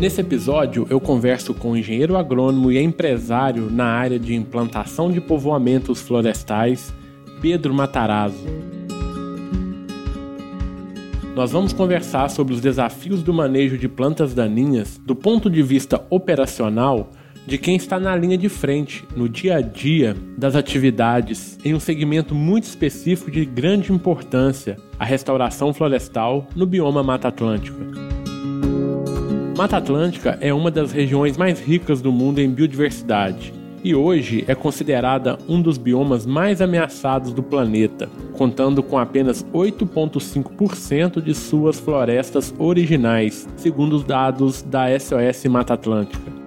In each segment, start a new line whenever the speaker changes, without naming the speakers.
Nesse episódio, eu converso com o engenheiro agrônomo e empresário na área de implantação de povoamentos florestais, Pedro Matarazzo. Nós vamos conversar sobre os desafios do manejo de plantas daninhas do ponto de vista operacional de quem está na linha de frente, no dia a dia das atividades, em um segmento muito específico de grande importância, a restauração florestal no bioma Mata Atlântica. Mata Atlântica é uma das regiões mais ricas do mundo em biodiversidade e hoje é considerada um dos biomas mais ameaçados do planeta, contando com apenas 8,5% de suas florestas originais, segundo os dados da SOS Mata Atlântica.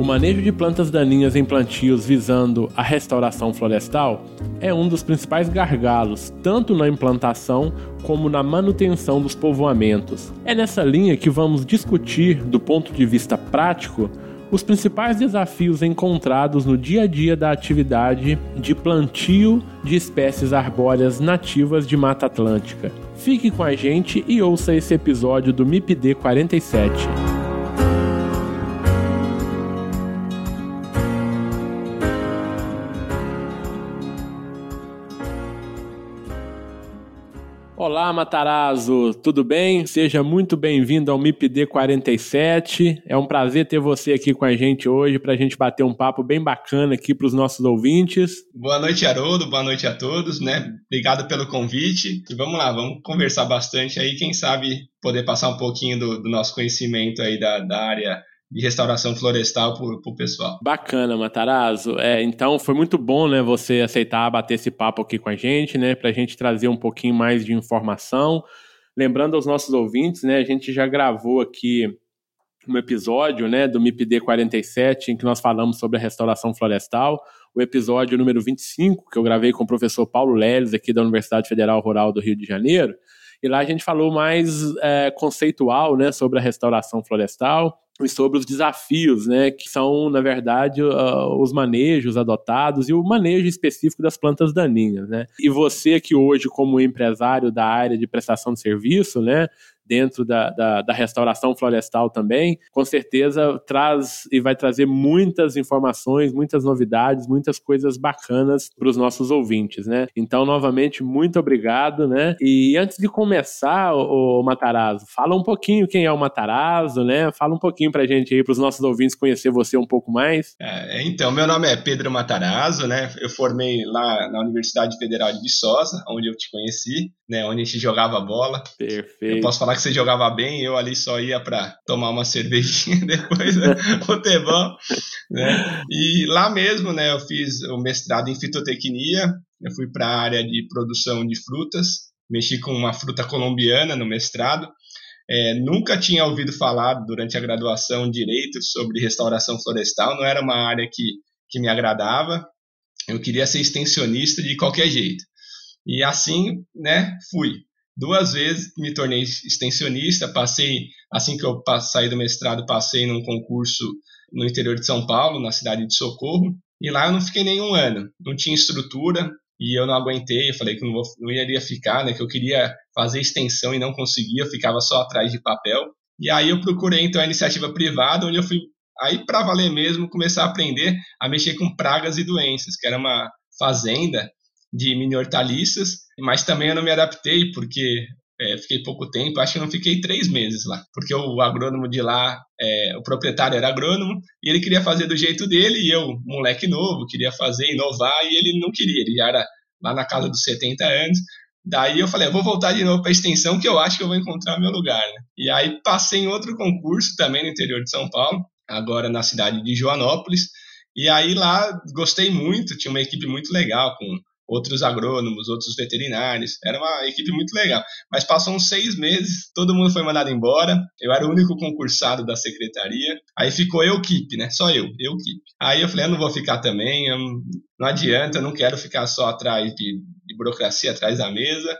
O manejo de plantas daninhas em plantios visando a restauração florestal é um dos principais gargalos, tanto na implantação como na manutenção dos povoamentos. É nessa linha que vamos discutir, do ponto de vista prático, os principais desafios encontrados no dia a dia da atividade de plantio de espécies arbóreas nativas de Mata Atlântica. Fique com a gente e ouça esse episódio do MIPD 47. Olá, Matarazzo, tudo bem? Seja muito bem-vindo ao MIPD 47. É um prazer ter você aqui com a gente hoje para a gente bater um papo bem bacana aqui para os nossos ouvintes.
Boa noite, Haroldo, boa noite a todos, né? Obrigado pelo convite. E vamos lá, vamos conversar bastante aí, quem sabe poder passar um pouquinho do, do nosso conhecimento aí da, da área de restauração florestal para o pessoal.
Bacana, Matarazzo. É, então foi muito bom, né, você aceitar bater esse papo aqui com a gente, né, para a gente trazer um pouquinho mais de informação. Lembrando aos nossos ouvintes, né, a gente já gravou aqui um episódio, né, do MIPD 47, em que nós falamos sobre a restauração florestal, o episódio número 25, que eu gravei com o professor Paulo Leles, aqui da Universidade Federal Rural do Rio de Janeiro, e lá a gente falou mais é, conceitual, né, sobre a restauração florestal, sobre os desafios, né, que são, na verdade, uh, os manejos adotados e o manejo específico das plantas daninhas, né. E você que hoje, como empresário da área de prestação de serviço, né, dentro da, da, da, restauração florestal também, com certeza traz e vai trazer muitas informações, muitas novidades, muitas coisas bacanas para os nossos ouvintes, né? Então, novamente, muito obrigado, né? E antes de começar, o, o Matarazzo, fala um pouquinho quem é o Matarazzo, né? Fala um pouquinho para a gente aí, para os nossos ouvintes conhecer você um pouco mais.
É, então, meu nome é Pedro Matarazzo, né? Eu formei lá na Universidade Federal de Viçosa, onde eu te conheci, né? Onde a gente jogava bola.
Perfeito.
Eu posso falar que que você jogava bem, eu ali só ia para tomar uma cervejinha depois né? futebol, né? E lá mesmo, né, eu fiz o mestrado em fitotecnia, eu fui para a área de produção de frutas, mexi com uma fruta colombiana no mestrado, é, nunca tinha ouvido falar durante a graduação direito sobre restauração florestal, não era uma área que, que me agradava, eu queria ser extensionista de qualquer jeito. E assim, né, fui. Duas vezes me tornei extensionista, passei, assim que eu saí do mestrado, passei num concurso no interior de São Paulo, na cidade de Socorro, e lá eu não fiquei nenhum ano, não tinha estrutura, e eu não aguentei, eu falei que não, vou, não iria ficar, né, que eu queria fazer extensão e não conseguia, eu ficava só atrás de papel. E aí eu procurei então a iniciativa privada, onde eu fui aí para valer mesmo começar a aprender a mexer com pragas e doenças, que era uma fazenda de mini hortaliças, mas também eu não me adaptei porque é, fiquei pouco tempo, acho que não fiquei três meses lá, porque o agrônomo de lá, é, o proprietário era agrônomo, e ele queria fazer do jeito dele, e eu, moleque novo, queria fazer, inovar, e ele não queria, ele era lá na casa dos 70 anos, Daí eu falei, eu vou voltar de novo para a extensão, que eu acho que eu vou encontrar meu lugar. Né? E aí passei em outro concurso também no interior de São Paulo, agora na cidade de Joanópolis. E aí lá gostei muito, tinha uma equipe muito legal com outros agrônomos, outros veterinários. Era uma equipe muito legal. Mas passou uns seis meses, todo mundo foi mandado embora. Eu era o único concursado da secretaria. Aí ficou eu equipe, né? Só eu, eu equipe. Aí eu falei, eu não vou ficar também, não adianta, eu não quero ficar só atrás de, de burocracia, atrás da mesa.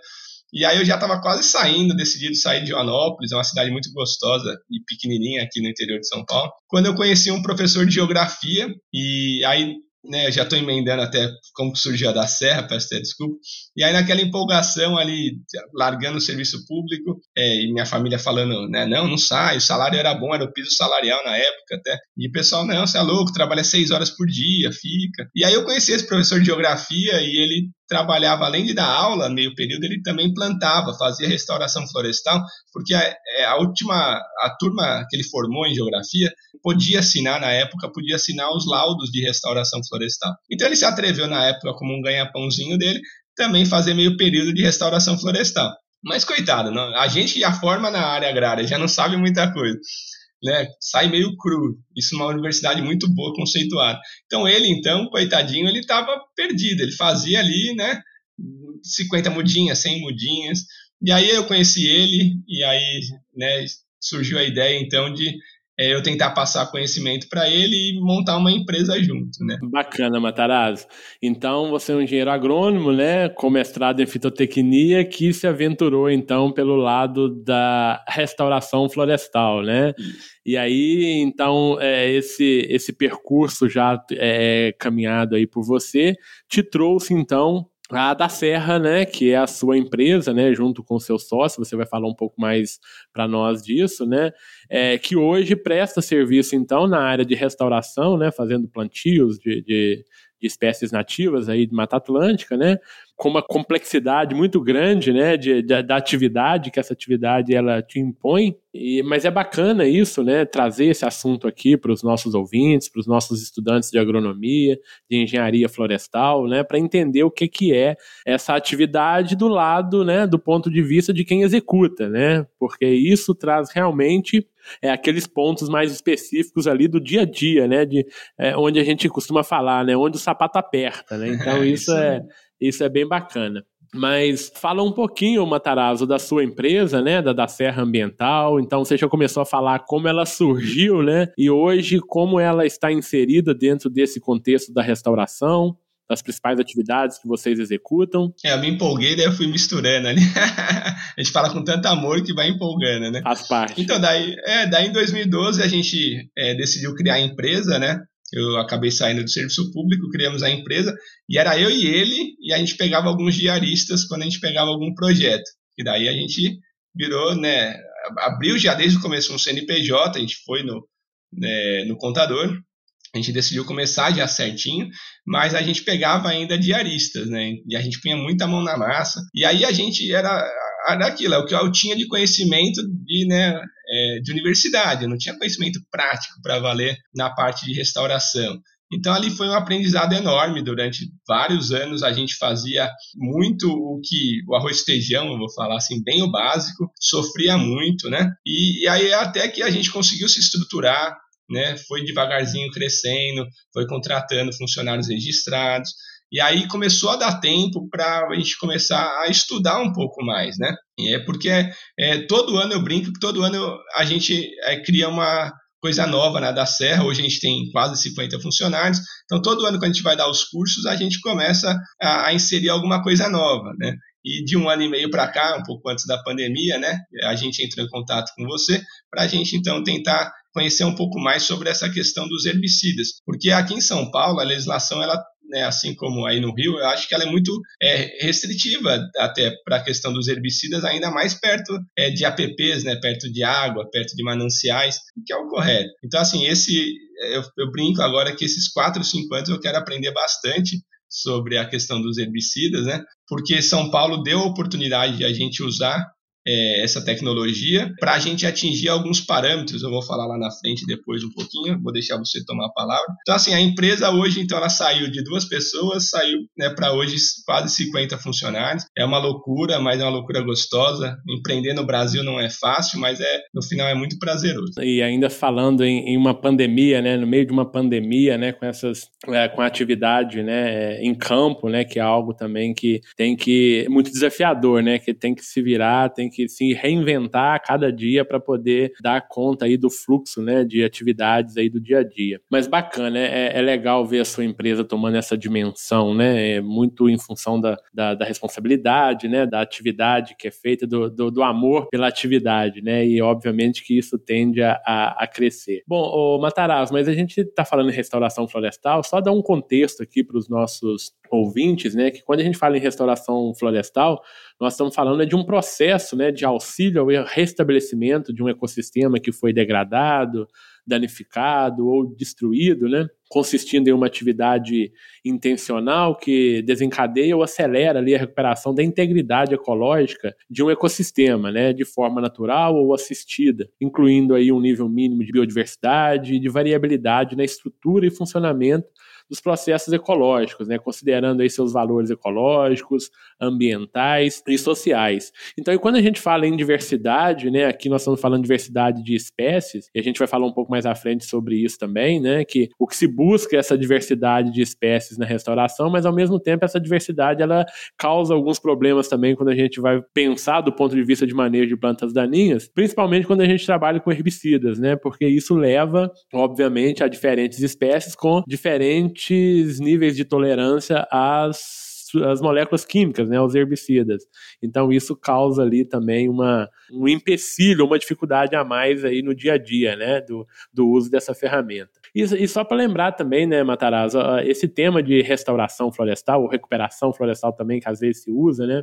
E aí eu já estava quase saindo, decidido sair de Joanópolis, é uma cidade muito gostosa e pequenininha aqui no interior de São Paulo, quando eu conheci um professor de geografia e aí né, já estou emendando até como surgiu a da Serra, peço até desculpa. E aí naquela empolgação ali, largando o serviço público, é, e minha família falando, né, não, não sai, o salário era bom, era o piso salarial na época até. E o pessoal, não, você é louco, trabalha seis horas por dia, fica. E aí eu conheci esse professor de geografia e ele trabalhava, além de dar aula, meio período, ele também plantava, fazia restauração florestal, porque a, é, a, última, a turma que ele formou em geografia podia assinar, na época, podia assinar os laudos de restauração florestal. Então ele se atreveu, na época, como um ganha-pãozinho dele, também fazer meio período de restauração florestal. Mas coitado, não, a gente já forma na área agrária, já não sabe muita coisa né, sai meio cru. Isso é uma universidade muito boa, conceituada. Então ele, então, coitadinho, ele estava perdido. Ele fazia ali, né, 50 mudinhas, 100 mudinhas. E aí eu conheci ele e aí, né, surgiu a ideia então de é, eu tentar passar conhecimento para ele e montar uma empresa junto, né?
Bacana, Matarazzo. Então, você é um engenheiro agrônomo, né, com mestrado em fitotecnia, que se aventurou, então, pelo lado da restauração florestal, né? E aí, então, é, esse, esse percurso já é, caminhado aí por você te trouxe, então, a da Serra, né, que é a sua empresa, né, junto com o seu sócio, você vai falar um pouco mais para nós disso, né, é, que hoje presta serviço, então, na área de restauração, né, fazendo plantios de, de, de espécies nativas aí de Mata Atlântica, né, com uma complexidade muito grande, né, de, de, da atividade que essa atividade ela te impõe. E, mas é bacana isso, né, trazer esse assunto aqui para os nossos ouvintes, para os nossos estudantes de agronomia, de engenharia florestal, né, para entender o que, que é essa atividade do lado, né, do ponto de vista de quem executa, né, porque isso traz realmente é aqueles pontos mais específicos ali do dia a dia, né, de é, onde a gente costuma falar, né, onde o sapato aperta, né. Então isso é isso é bem bacana. Mas fala um pouquinho, Matarazzo, da sua empresa, né, da, da Serra Ambiental. Então você já começou a falar como ela surgiu, né, e hoje como ela está inserida dentro desse contexto da restauração, das principais atividades que vocês executam.
É, eu me empolguei, daí eu fui misturando ali. a gente fala com tanto amor que vai empolgando, né?
Faz parte.
Então, daí, é, daí em 2012 a gente é, decidiu criar a empresa, né? Eu acabei saindo do serviço público, criamos a empresa, e era eu e ele, e a gente pegava alguns diaristas quando a gente pegava algum projeto. E daí a gente virou, né, abriu já desde o começo um CNPJ, a gente foi no, né, no contador, a gente decidiu começar já certinho, mas a gente pegava ainda diaristas, né? E a gente punha muita mão na massa. E aí a gente era, era aquilo, é o que eu tinha de conhecimento de, né, é, de universidade, eu não tinha conhecimento prático para valer na parte de restauração. Então ali foi um aprendizado enorme durante vários anos a gente fazia muito o que o arroz feijão, vou falar assim bem o básico, sofria muito, né? E, e aí até que a gente conseguiu se estruturar, né? Foi devagarzinho crescendo, foi contratando funcionários registrados. E aí começou a dar tempo para a gente começar a estudar um pouco mais, né? E é porque é, todo ano eu brinco que todo ano a gente é, cria uma coisa nova né, da Serra. Hoje a gente tem quase 50 funcionários. Então todo ano quando a gente vai dar os cursos a gente começa a, a inserir alguma coisa nova, né? E de um ano e meio para cá, um pouco antes da pandemia, né, a gente entrou em contato com você para a gente então tentar conhecer um pouco mais sobre essa questão dos herbicidas, porque aqui em São Paulo a legislação ela né, assim como aí no Rio, eu acho que ela é muito é, restritiva até para a questão dos herbicidas, ainda mais perto é, de APPs, né, perto de água, perto de mananciais, que é o correto. Então, assim, esse eu, eu brinco agora que esses quatro, cinco anos eu quero aprender bastante sobre a questão dos herbicidas, né? Porque São Paulo deu a oportunidade de a gente usar é, essa tecnologia para a gente atingir alguns parâmetros. Eu vou falar lá na frente depois um pouquinho, vou deixar você tomar a palavra. Então, assim, a empresa hoje, então, ela saiu de duas pessoas, saiu né, para hoje quase 50 funcionários. É uma loucura, mas é uma loucura gostosa. Empreender no Brasil não é fácil, mas é no final é muito prazeroso.
E ainda falando em, em uma pandemia, né, no meio de uma pandemia, né, com essas, é, com atividade, né, em campo, né, que é algo também que tem que muito desafiador, né, que tem que se virar, tem que se reinventar a cada dia para poder dar conta aí do fluxo, né, de atividades aí do dia a dia. Mas bacana, é, é legal ver a sua empresa tomando essa dimensão, né, é muito em função da, da, da responsabilidade, né, da atividade que é feita, do, do, do, amor pela atividade, né, e obviamente que isso tende a, a, a crescer. Bom, o Matarazzo, mas a gente está falando em restauração florestal, só dar um contexto aqui para os nossos ouvintes, né, que quando a gente fala em restauração florestal, nós estamos falando de um processo, né, de auxílio ao restabelecimento de um ecossistema que foi degradado, danificado ou destruído, né, consistindo em uma atividade intencional que desencadeia ou acelera ali a recuperação da integridade ecológica de um ecossistema, né, de forma natural ou assistida, incluindo aí um nível mínimo de biodiversidade e de variabilidade na estrutura e funcionamento dos processos ecológicos, né, considerando aí seus valores ecológicos, ambientais e sociais. Então, quando a gente fala em diversidade, né, aqui nós estamos falando de diversidade de espécies, e a gente vai falar um pouco mais à frente sobre isso também, né, que o que se busca é essa diversidade de espécies na restauração, mas ao mesmo tempo essa diversidade ela causa alguns problemas também quando a gente vai pensar do ponto de vista de manejo de plantas daninhas, principalmente quando a gente trabalha com herbicidas, né, porque isso leva, obviamente, a diferentes espécies com diferentes diferentes níveis de tolerância às as moléculas químicas, né, os herbicidas. Então isso causa ali também uma, um empecilho, uma dificuldade a mais aí no dia a dia, né, do, do uso dessa ferramenta. E, e só para lembrar também, né, Matarazzo, esse tema de restauração florestal, ou recuperação florestal também, que às vezes se usa, né,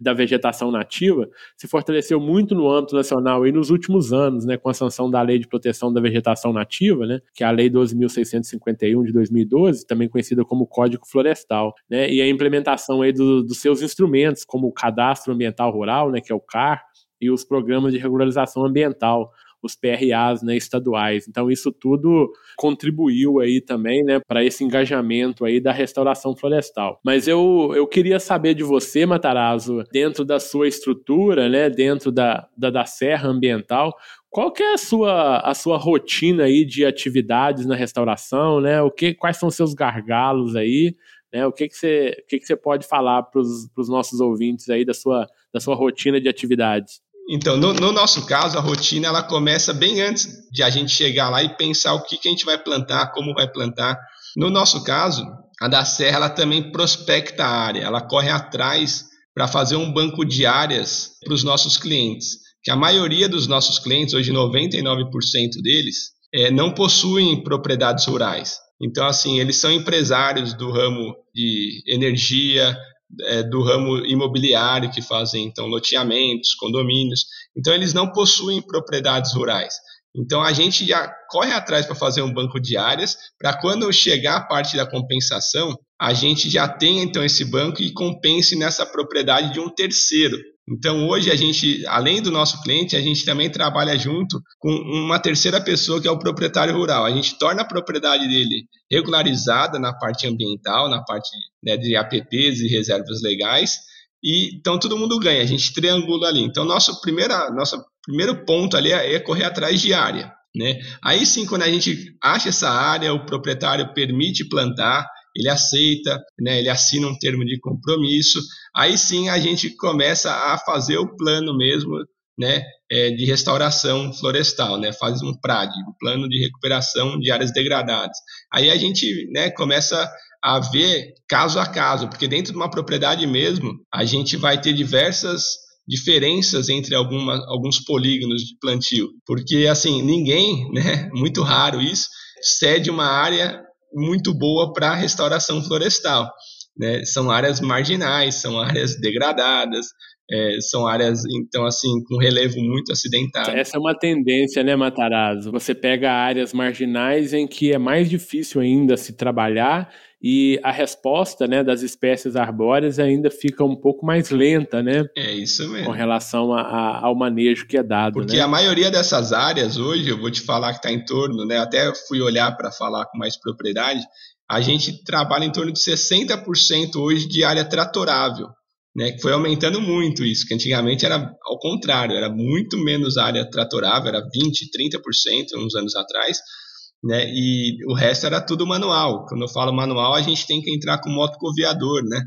da vegetação nativa, se fortaleceu muito no âmbito nacional e nos últimos anos, né, com a sanção da Lei de Proteção da Vegetação Nativa, né, que é a Lei 12.651 de 2012, também conhecida como Código Florestal, né, e a implementação aí do, dos seus instrumentos, como o Cadastro Ambiental Rural, né, que é o CAR, e os programas de regularização ambiental, os PRAs né, estaduais. Então isso tudo contribuiu aí também né, para esse engajamento aí da restauração florestal. Mas eu, eu queria saber de você, Matarazzo, dentro da sua estrutura, né, dentro da, da, da Serra Ambiental, qual que é a sua, a sua rotina aí de atividades na restauração, né? O que, quais são os seus gargalos aí? Né? O que, que, você, o que, que você pode falar para os nossos ouvintes aí da sua, da sua rotina de atividades?
Então, no, no, nosso caso, a rotina ela começa bem antes de a gente chegar lá e pensar o que, que a gente vai plantar, como vai plantar. No nosso caso, a da Serra ela também prospecta a área, ela corre atrás para fazer um banco de áreas para os nossos clientes. Que a maioria dos nossos clientes, hoje 99% deles, é, não possuem propriedades rurais. Então, assim, eles são empresários do ramo de energia, é, do ramo imobiliário que fazem então loteamentos, condomínios. Então eles não possuem propriedades rurais. Então a gente já corre atrás para fazer um banco de áreas para quando chegar a parte da compensação, a gente já tenha então esse banco e compense nessa propriedade de um terceiro. Então, hoje, a gente, além do nosso cliente, a gente também trabalha junto com uma terceira pessoa que é o proprietário rural. A gente torna a propriedade dele regularizada na parte ambiental, na parte né, de APPs e reservas legais, e então todo mundo ganha, a gente triangula ali. Então, nosso, primeira, nosso primeiro ponto ali é, é correr atrás de área. Né? Aí sim, quando a gente acha essa área, o proprietário permite plantar, ele aceita, né, ele assina um termo de compromisso, aí sim a gente começa a fazer o plano mesmo né, é, de restauração florestal, né, faz um PRAD, um plano de recuperação de áreas degradadas. Aí a gente né, começa a ver caso a caso, porque dentro de uma propriedade mesmo, a gente vai ter diversas diferenças entre alguma, alguns polígonos de plantio, porque assim, ninguém, né, muito raro isso, cede uma área muito boa para restauração florestal. Né? São áreas marginais, são áreas degradadas, é, são áreas, então, assim, com relevo muito acidentado.
Essa é uma tendência, né, Matarazzo? Você pega áreas marginais em que é mais difícil ainda se trabalhar e a resposta né, das espécies arbóreas ainda fica um pouco mais lenta, né?
É isso mesmo.
Com relação a, a, ao manejo que é dado.
Porque
né?
a maioria dessas áreas hoje, eu vou te falar que está em torno, né? Até fui olhar para falar com mais propriedade, a gente trabalha em torno de 60% hoje de área tratorável. Né, que foi aumentando muito isso, que antigamente era ao contrário, era muito menos área tratorável, era 20, 30% uns anos atrás, né? E o resto era tudo manual. Quando eu falo manual, a gente tem que entrar com moto coviador, né?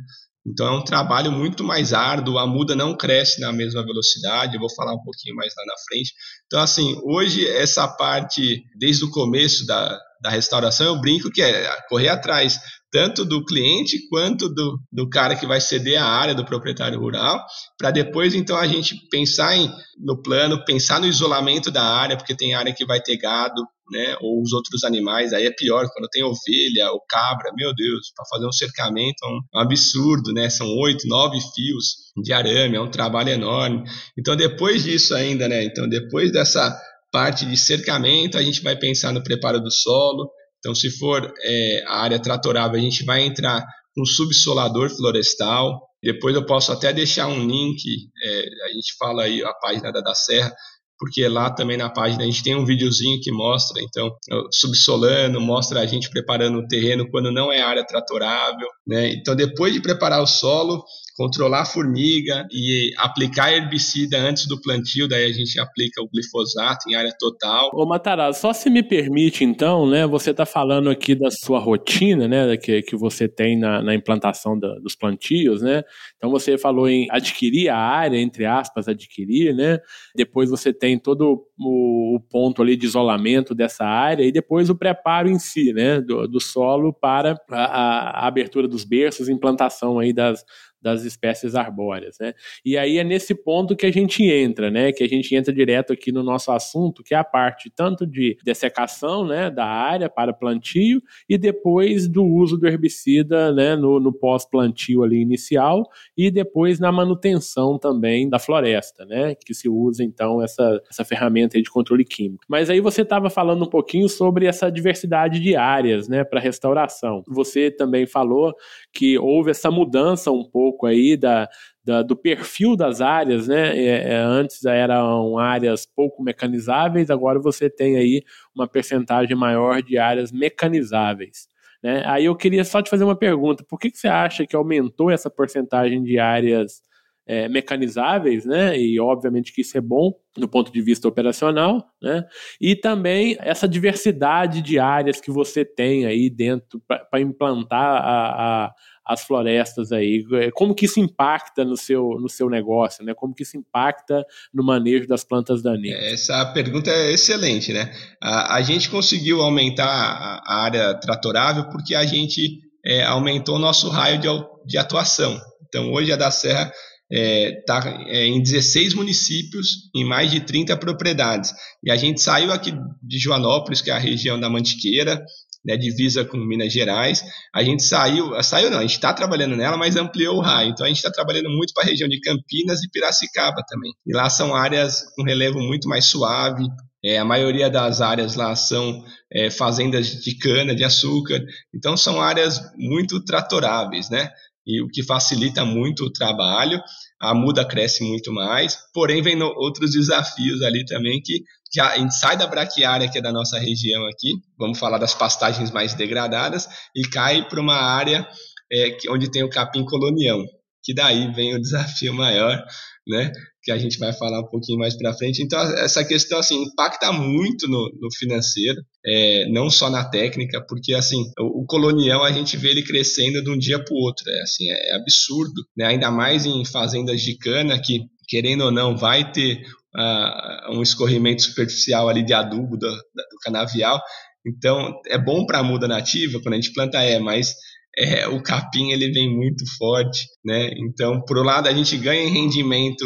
Então é um trabalho muito mais árduo, a muda não cresce na mesma velocidade, eu vou falar um pouquinho mais lá na frente. Então, assim, hoje essa parte, desde o começo da, da restauração, eu brinco que é correr atrás tanto do cliente quanto do, do cara que vai ceder a área do proprietário rural, para depois então a gente pensar em, no plano, pensar no isolamento da área, porque tem área que vai ter gado, né, ou os outros animais, aí é pior, quando tem ovelha ou cabra, meu Deus, para fazer um cercamento é um, absurdo, né, são oito, nove fios de arame, é um trabalho enorme. Então depois disso ainda, né, então depois dessa parte de cercamento, a gente vai pensar no preparo do solo, então, se for é, a área tratorável, a gente vai entrar com subsolador florestal. Depois eu posso até deixar um link, é, a gente fala aí a página da, da Serra, porque lá também na página a gente tem um videozinho que mostra, então, subsolando, mostra a gente preparando o terreno quando não é área tratorável, né? Então, depois de preparar o solo, controlar a formiga e aplicar herbicida antes do plantio, daí a gente aplica o glifosato em área total.
Ô Matarazzo, só se me permite então, né, você está falando aqui da sua rotina, né, que, que você tem na, na implantação da, dos plantios, né, então você falou em adquirir a área, entre aspas, adquirir, né, depois você tem todo o, o ponto ali de isolamento dessa área e depois o preparo em si, né, do, do solo para a, a abertura dos berços, implantação aí das das espécies arbóreas, né? E aí é nesse ponto que a gente entra, né? Que a gente entra direto aqui no nosso assunto, que é a parte tanto de dessecação, né, da área para plantio e depois do uso do herbicida, né, no, no pós-plantio ali inicial e depois na manutenção também da floresta, né? Que se usa então essa, essa ferramenta de controle químico. Mas aí você estava falando um pouquinho sobre essa diversidade de áreas, né, para restauração. Você também falou que houve essa mudança um pouco pouco aí da, da, do perfil das áreas, né? É, é, antes eram áreas pouco mecanizáveis, agora você tem aí uma percentagem maior de áreas mecanizáveis. Né? Aí eu queria só te fazer uma pergunta: por que, que você acha que aumentou essa porcentagem de áreas é, mecanizáveis, né? E obviamente que isso é bom do ponto de vista operacional, né? E também essa diversidade de áreas que você tem aí dentro para implantar a, a, as florestas aí? É, como que isso impacta no seu, no seu negócio, né? Como que isso impacta no manejo das plantas daninhas?
Essa pergunta é excelente, né? A, a gente conseguiu aumentar a, a, área tratorável porque a gente é, aumentou o nosso raio de, de atuação. Então, hoje a da Serra está é, tá, é, em 16 municípios, em mais de 30 propriedades. E a gente saiu aqui de Joanópolis, que é a região da Mantiqueira, né, divisa com Minas Gerais. A gente saiu, saiu não, a gente está trabalhando nela, mas ampliou o raio. Então a gente está trabalhando muito para a região de Campinas e Piracicaba também. E lá são áreas com relevo muito mais suave. É, a maioria das áreas lá são é, fazendas de cana, de açúcar. Então são áreas muito tratoráveis, né? E o que facilita muito o trabalho a muda cresce muito mais, porém vem outros desafios ali também que já a gente sai da braquiária que é da nossa região aqui, vamos falar das pastagens mais degradadas e cai para uma área é, onde tem o capim colonião, que daí vem o desafio maior, né? Que a gente vai falar um pouquinho mais para frente. Então essa questão assim impacta muito no, no financeiro, é, não só na técnica, porque assim o, o, colonião a gente vê ele crescendo de um dia para o outro, é assim é, é absurdo, né? Ainda mais em fazendas de cana que querendo ou não vai ter uh, um escorrimento superficial ali de adubo do, do canavial. Então é bom para a muda nativa quando a gente planta é, mas é, o capim ele vem muito forte, né? Então, por um lado, a gente ganha em rendimento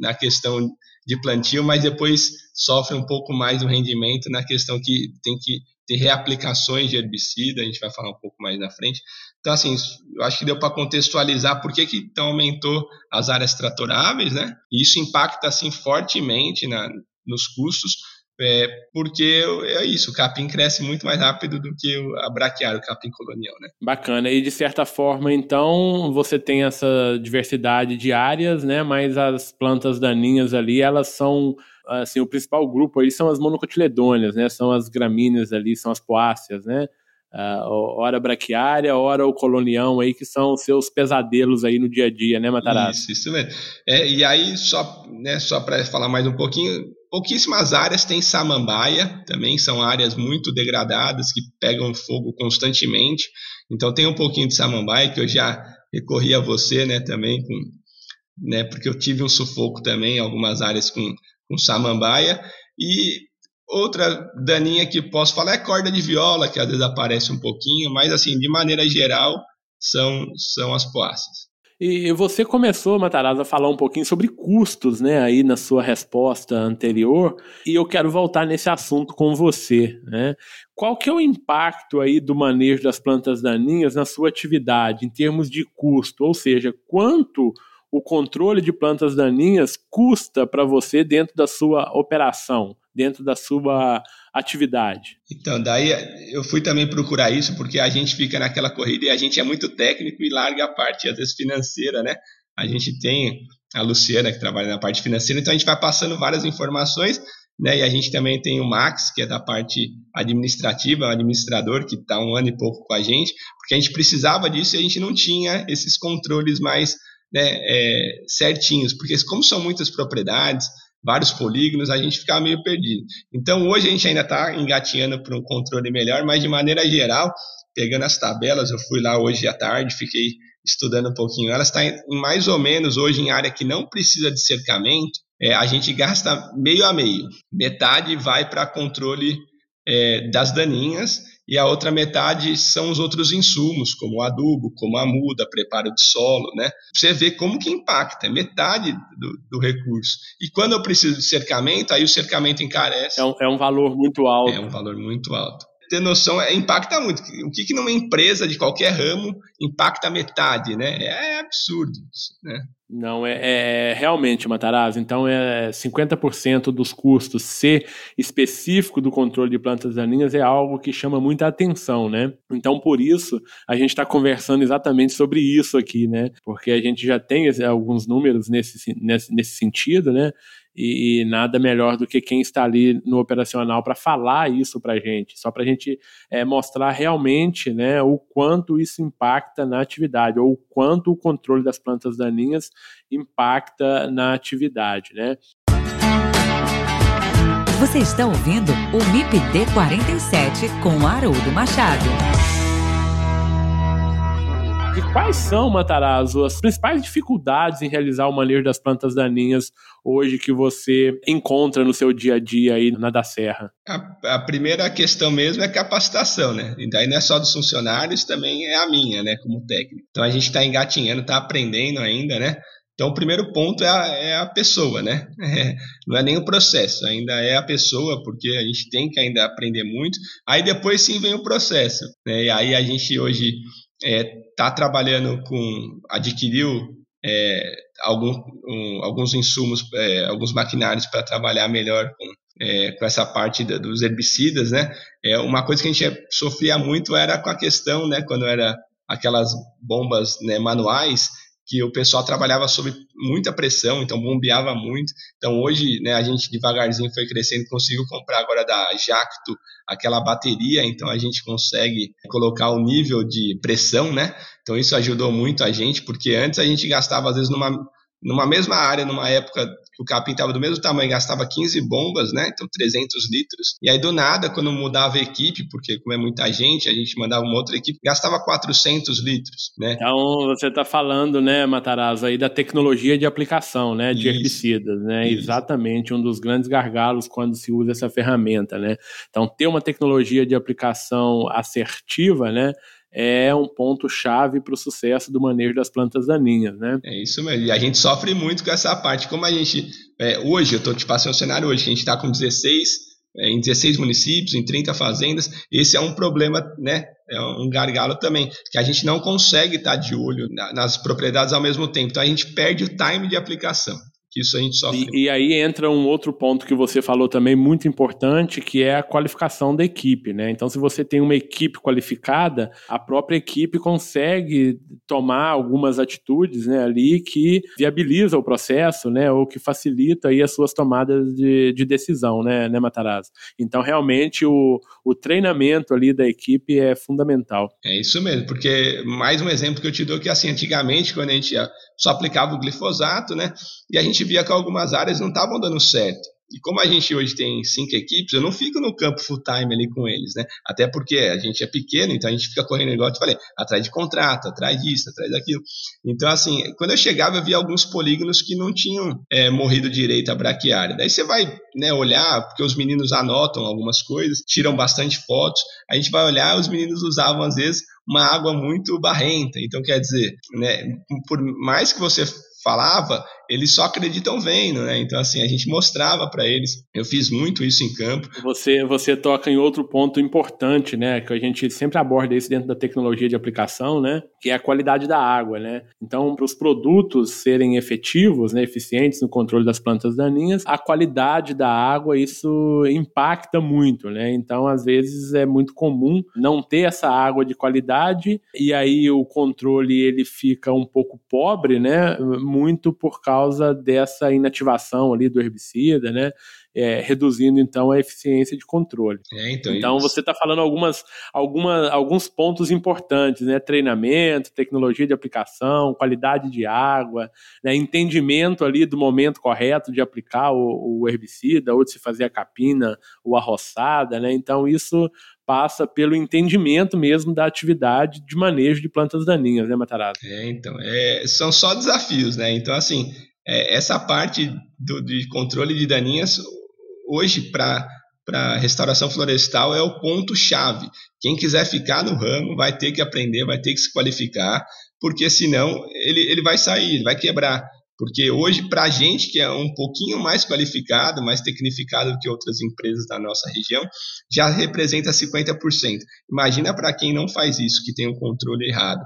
na questão de plantio, mas depois sofre um pouco mais no rendimento na questão que tem que ter reaplicações de herbicida, a gente vai falar um pouco mais na frente. Então, assim, eu acho que deu para contextualizar por que, que então aumentou as áreas tratoráveis, né? E isso impacta, assim, fortemente na, nos custos, É, porque é isso, o capim cresce muito mais rápido do que a braquiária, o capim colonial, né?
Bacana. E de certa forma, então, você tem essa diversidade de áreas, né? Mas as plantas daninhas ali, elas são assim, o principal grupo aí são as monocotiledôneas, né? São as gramíneas ali, são as poáceas, né? Uh, hora braquiária, hora o colonião aí, que são os seus pesadelos aí no dia a dia, né, Matarazzo?
Isso, isso mesmo. É, e aí, só, né, só para falar mais um pouquinho, pouquíssimas áreas tem samambaia, também são áreas muito degradadas, que pegam fogo constantemente. Então tem um pouquinho de samambaia, que eu já recorri a você, né, também, com, né, porque eu tive um sufoco também em algumas áreas com, com samambaia. E Outra daninha que posso falar é corda de viola, que às vezes aparece um pouquinho, mas assim, de maneira geral, são, são as poáceas.
E você começou, Matarazzo, a falar um pouquinho sobre custos, né, aí na sua resposta anterior, e eu quero voltar nesse assunto com você, né? Qual que é o impacto aí do manejo das plantas daninhas na sua atividade, em termos de custo? Ou seja, quanto o controle de plantas daninhas custa para você dentro da sua operação? dentro da sua atividade?
Então, daí eu fui também procurar isso, porque a gente fica naquela corrida e a gente é muito técnico e larga a parte, às vezes, financeira, né? A gente tem a Luciana, que trabalha na parte financeira, então a gente vai passando várias informações, né? E a gente também tem o Max, que é da parte administrativa, um administrador que está um ano e pouco com a gente, porque a gente precisava disso e a gente não tinha esses controles mais né, é, certinhos, porque como são muitas propriedades, vários polígonos, a gente ficava meio perdido. Então hoje a gente ainda está engatinhando para um controle melhor, mas de maneira geral, pegando as tabelas, eu fui lá hoje à tarde, fiquei estudando um pouquinho. Elas está em mais ou menos hoje em área que não precisa de cercamento, é, a gente gasta meio a meio. Metade vai para controle é, das daninhas e a outra metade são os outros insumos, como o adubo, como a muda, preparo de solo, né? Você vê como que impacta, é metade do, do, recurso. E quando eu preciso de cercamento, aí o cercamento encarece.
É um, é um valor muito alto.
É um valor muito alto. Ter noção, é, impacta muito. O que, que numa empresa de qualquer ramo impacta metade, né? É absurdo, né?
Não, é, é realmente, Matarazzo. Então, é 50% dos custos ser específico do controle de plantas daninhas é algo que chama muita atenção, né? Então, por isso, a gente está conversando exatamente sobre isso aqui, né? Porque a gente já tem alguns números nesse, nesse, nesse sentido, né? E, e, nada melhor do que quem está ali no operacional para falar isso para a gente, só para a gente é, mostrar realmente né, o quanto isso impacta na atividade, ou o quanto o controle das plantas daninhas impacta na atividade. Né?
Você está ouvindo o MIPD 47 com Haroldo Machado.
E quais são, Matarazzo, as principais dificuldades em realizar o manejo das plantas daninhas hoje que você encontra no seu dia a dia aí na da Serra?
A, a primeira questão mesmo é capacitação, né? E daí não é só dos funcionários, também é a minha, né, como técnico. Então a gente está engatinhando, está aprendendo ainda, né? Então, o primeiro ponto é a, é a pessoa, né? É, não é nem o processo, ainda é a pessoa, porque a gente tem que ainda aprender muito. Aí depois sim vem o processo. Né? E aí a gente hoje está é, tá trabalhando com, adquiriu é, algum, um, alguns insumos, é, alguns maquinários para trabalhar melhor com, é, com essa parte da, dos herbicidas, né? É, uma coisa que a gente sofria muito era com a questão, né, quando era aquelas bombas né, manuais, que o pessoal trabalhava sob muita pressão, então bombeava muito. Então hoje, né, a gente devagarzinho foi crescendo, conseguiu comprar agora da Jacto aquela bateria, então a gente consegue colocar o nível de pressão, né? Então isso ajudou muito a gente, porque antes a gente gastava às vezes numa numa mesma área, numa época que o capim estava do mesmo tamanho, gastava 15 bombas, né? Então 300 litros. E aí do nada, quando mudava a equipe, porque como é muita gente, a gente mandava uma outra equipe, gastava 400 litros, né?
Então você está falando, né, Matarazzo, aí da tecnologia de aplicação, né, de Isso. herbicidas, né? Isso. Exatamente um dos grandes gargalos quando se usa essa ferramenta, né? Então ter uma tecnologia de aplicação assertiva, né? É um ponto chave para o sucesso do manejo das plantas daninhas, né?
É isso mesmo. E a gente sofre muito com essa parte. Como a gente é, hoje, eu estou te passando um cenário hoje, a gente está com 16 é, em 16 municípios, em 30 fazendas. Esse é um problema, né? É um gargalo também, que a gente não consegue estar tá de olho nas propriedades ao mesmo tempo. Então a gente perde o time de aplicação que isso a gente sofre.
E, e, aí entra um outro ponto que você falou também muito importante, que é a qualificação da equipe, né? Então, se você tem uma equipe qualificada, a própria equipe consegue tomar algumas atitudes, né, ali que viabiliza o processo, né, ou que facilita aí as suas tomadas de, de decisão, né, né, Matarazzo? Então, realmente o, o treinamento ali da equipe é fundamental.
É isso mesmo, porque mais um exemplo que eu te dou que assim, antigamente quando a gente só aplicava o glifosato, né, e a gente via que algumas áreas não estavam dando certo. E como a gente hoje tem cinco equipes, eu não fico no campo full time ali com eles, né? Até porque a gente é pequeno, então a gente fica correndo, igual eu te falei, atrás de contrato, atrás disso, atrás daquilo. Então, assim, quando eu chegava, eu via alguns polígonos que não tinham é, morrido direito a braquiária. Daí você vai né, olhar, porque os meninos anotam algumas coisas, tiram bastante fotos, a gente vai olhar, os meninos usavam, às vezes, uma água muito barrenta. Então, quer dizer, né, por mais que você falava, eles só acreditam vendo, né? Então, assim, a gente mostrava para eles. Eu fiz muito isso em campo.
Você, você toca em outro ponto importante, né? Que a gente sempre aborda isso dentro da tecnologia de aplicação, né? Que é a qualidade da água, né? Então, para os produtos serem efetivos, né, eficientes no controle das plantas daninhas, a qualidade da água, isso impacta muito, né? Então, às vezes, é muito comum não ter essa água de qualidade e aí o controle ele fica um pouco pobre, né? muito por causa dessa inativação ali do herbicida, né? É, reduzindo então a eficiência de controle.
É, então,
então você está falando algumas, alguma, alguns pontos importantes, né? Treinamento, tecnologia de aplicação, qualidade de água, né? entendimento ali do momento correto de aplicar o, o herbicida ou de se fazer a capina ou a roçada, né? Então isso passa pelo entendimento mesmo da atividade de manejo de plantas daninhas, né, Matarazzo?
É, então, é, são só desafios, né? Então, assim, é, essa parte do, de controle de daninhas, hoje, para para restauração florestal é o ponto-chave. Quem quiser ficar no ramo vai ter que aprender, vai ter que se qualificar, porque senão ele, ele vai sair, ele vai quebrar. Porque hoje, para a gente que é um pouquinho mais qualificado, mais tecnificado do que outras empresas da nossa região, já representa 50%. Imagina para quem não faz isso, que tem um controle errado.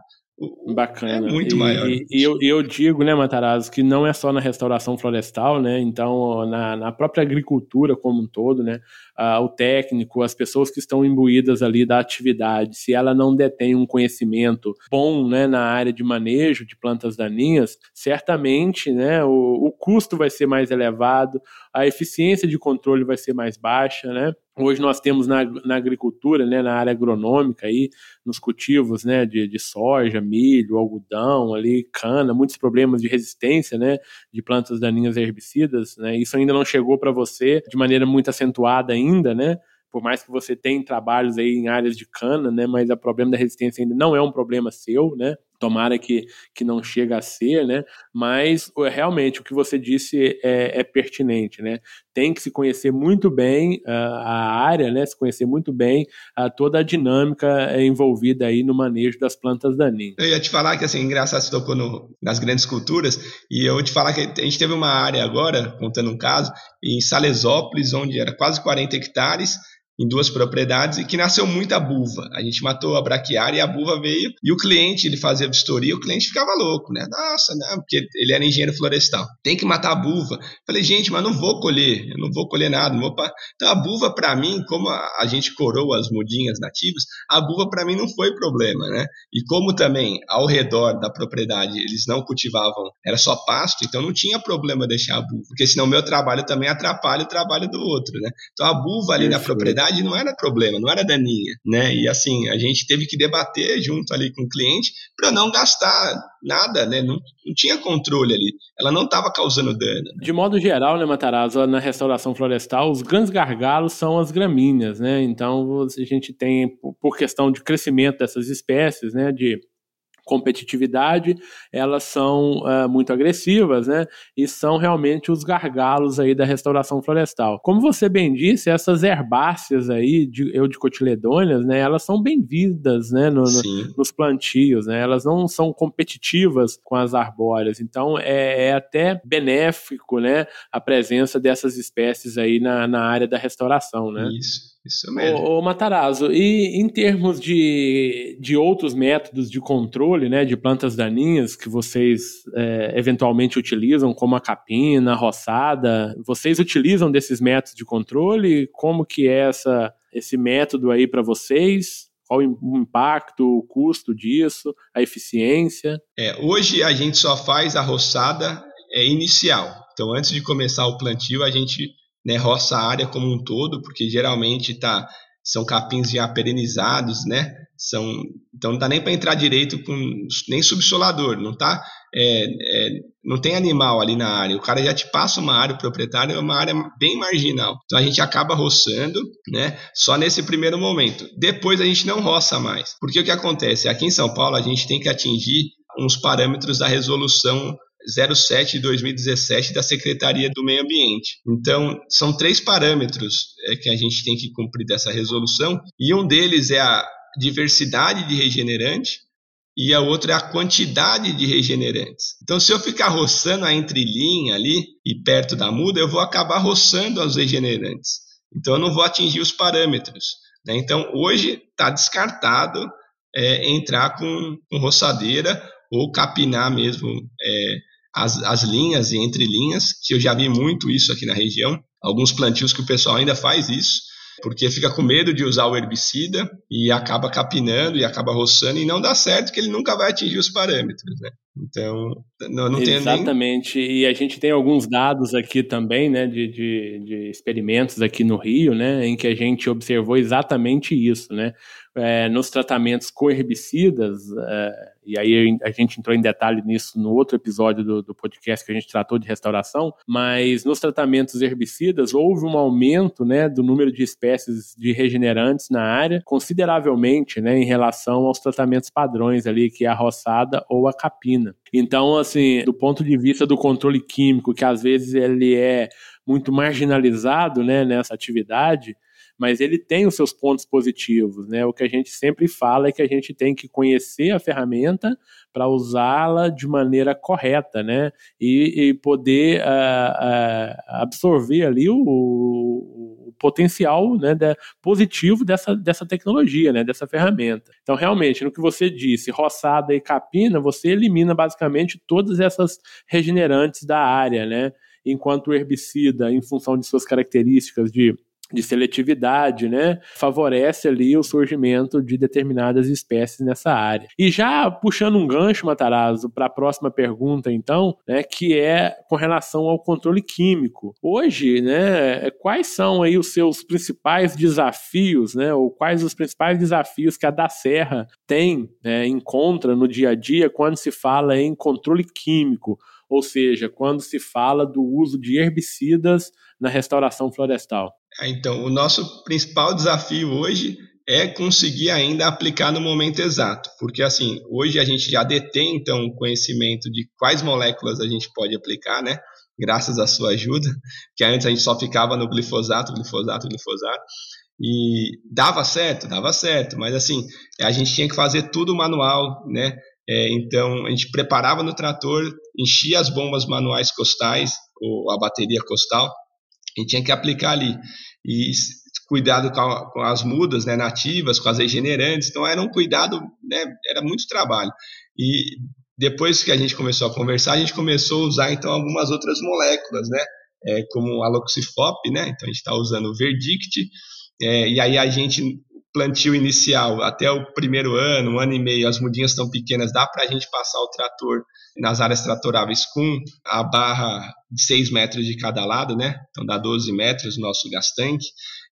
Bacana.
É muito e, maior.
E, e eu, eu, digo, né, Matarazzo, que não é só na restauração florestal, né? Então, na, na própria agricultura como um todo, né? Uh, o técnico, as pessoas que estão imbuídas ali da atividade, se ela não detém um conhecimento bom, né, na área de manejo de plantas daninhas, certamente, né, o, o custo vai ser mais elevado, a eficiência de controle vai ser mais baixa, né? Hoje nós temos na, na agricultura, né, na área agronômica aí, nos cultivos, né, de, de soja, milho, algodão, ali, cana, muitos problemas de resistência, né, de plantas daninhas herbicidas, né? Isso ainda não chegou para você de maneira muito acentuada ainda, né? por mais que você tenha trabalhos aí em áreas de cana, né, mas o problema da resistência ainda não é um problema seu, né, tomara que, que não chegue a ser, né, mas realmente o que você disse é, é pertinente, né, tem que se conhecer muito bem uh, a área, né, se conhecer muito bem uh, toda a dinâmica envolvida aí no manejo das plantas daninhas.
Eu ia te falar que, assim, engraçado, você tocou no, nas grandes culturas, e eu vou te falar que a gente teve uma área agora, contando um caso, em Salesópolis, onde era quase 40 hectares, em duas propriedades e que nasceu muita buva. A gente matou a braquiária e a buva veio e o cliente, ele fazia vistoria, o cliente ficava louco, né? Nossa, né? Porque ele era engenheiro florestal. Tem que matar a buva. Falei, gente, mas não vou colher, eu não vou colher nada. Vou pa... Então a buva para mim, como a, gente coroa as mudinhas nativas, a buva para mim não foi problema, né? E como também ao redor da propriedade eles não cultivavam, era só pasto, então não tinha problema deixar a buva, porque senão meu trabalho também atrapalha o trabalho do outro, né? Então a buva ali na propriedade não era problema, não era daninha, né? E assim, a gente teve que debater junto ali com o cliente para não gastar nada, né? Não, não tinha controle ali. Ela não estava causando dano. Né?
De modo geral, né, Matarazzo, na restauração florestal, os grandes gargalos são as gramíneas, né? Então, a gente tem, por questão de crescimento dessas espécies, né, de competitividade, elas são uh, muito agressivas, né? E são realmente os gargalos aí da restauração florestal. Como você bem disse, essas herbáceas aí, de, eudicotiledôneas, né? Elas são bem-vindas, né? No, no, nos plantios, né? Elas não são competitivas com as arbóreas. Então, é, é, até benéfico, né? A presença dessas espécies aí na, na área da restauração, né?
Isso. Isso mesmo.
Ô, ô Matarazzo, e em termos de, de outros métodos de controle né, de plantas daninhas que vocês é, eventualmente utilizam, como a capina, a roçada, vocês utilizam desses métodos de controle? Como que é essa, esse método aí para vocês? Qual o impacto, o custo disso, a eficiência?
É, hoje a gente só faz a roçada é, inicial. Então, antes de começar o plantio, a gente né, roça a área como um todo, porque geralmente tá, são capins já perenizados, né? São, então não dá nem para entrar direito com nem subsolador, não tá? É, é, não tem animal ali na área. O cara já te passa uma área, o proprietário é uma área bem marginal. Então a gente acaba roçando, né? Só nesse primeiro momento. Depois a gente não roça mais. Porque o que acontece? Aqui em São Paulo a gente tem que atingir uns parâmetros da resolução 07 de 2017 da Secretaria do Meio Ambiente. Então, são três parâmetros é, que a gente tem que cumprir dessa resolução, e um deles é a diversidade de regenerante, e a outra é a quantidade de regenerantes. Então, se eu ficar roçando a entrelinha ali e perto da muda, eu vou acabar roçando os regenerantes. Então, eu não vou atingir os parâmetros. Né? Então, hoje está descartado é, entrar com, com roçadeira ou capinar mesmo é, as, as linhas e entre linhas, que eu já vi muito isso aqui na região. Alguns plantios que o pessoal ainda faz isso, porque fica com medo de usar o herbicida e acaba capinando e acaba roçando e não dá certo que ele nunca vai atingir os parâmetros, né? Então, não, não
Exatamente, nem... e a gente tem alguns dados aqui também, né, de, de, de, experimentos aqui no Rio, né, em que a gente observou exatamente isso, né, é, nos tratamentos com herbicidas, é, e aí a gente entrou em detalhe nisso no outro episódio do, do, podcast que a gente tratou de restauração, mas nos tratamentos herbicidas houve um aumento né, do número de espécies de regenerantes na área consideravelmente né, em relação aos tratamentos padrões ali, que é a roçada ou a capina. Então, assim, do ponto de vista do controle químico, que às vezes ele é muito marginalizado né, nessa atividade, mas ele tem os seus pontos positivos, né? O que a gente sempre fala é que a gente tem que conhecer a ferramenta para usá-la de maneira correta, né? E, e poder uh, uh, absorver ali o, o potencial né, positivo dessa, dessa tecnologia, né, dessa ferramenta. Então, realmente, no que você disse, roçada e capina, você elimina basicamente todas essas regenerantes da área, né? Enquanto o herbicida, em função de suas características de de seletividade, né, favorece ali o surgimento de determinadas espécies nessa área. E já puxando um gancho, Matarazzo, para a próxima pergunta, então, né, que é com relação ao controle químico. Hoje, né, quais são aí os seus principais desafios, né, ou quais os principais desafios que a da Serra tem, né, encontra no dia a dia quando se fala em controle químico, ou seja, quando se fala do uso de herbicidas na restauração florestal?
Então, o nosso principal desafio hoje é conseguir ainda aplicar no momento exato, porque assim, hoje a gente já detém então o conhecimento de quais moléculas a gente pode aplicar, né? Graças à sua ajuda, que antes a gente só ficava no glifosato, glifosato, glifosato, e dava certo, dava certo, mas assim, a gente tinha que fazer tudo manual, né? É, então a gente preparava no trator, enchia as bombas manuais costais, ou a bateria costal, gente tinha que aplicar ali e cuidado com, a, com as mudas né, nativas, com as regenerantes. Então era um cuidado, né, era muito trabalho. E depois que a gente começou a conversar, a gente começou a usar então algumas outras moléculas, né, é, como a loxifop, né. Então a gente está usando o Verdict. É, e aí a gente plantio inicial até o primeiro ano, um ano e meio, as mudinhas estão pequenas, dá para a gente passar o trator nas áreas tratoráveis com a barra de 6 metros de cada lado, né? Então dá 12 metros o nosso gas tanque.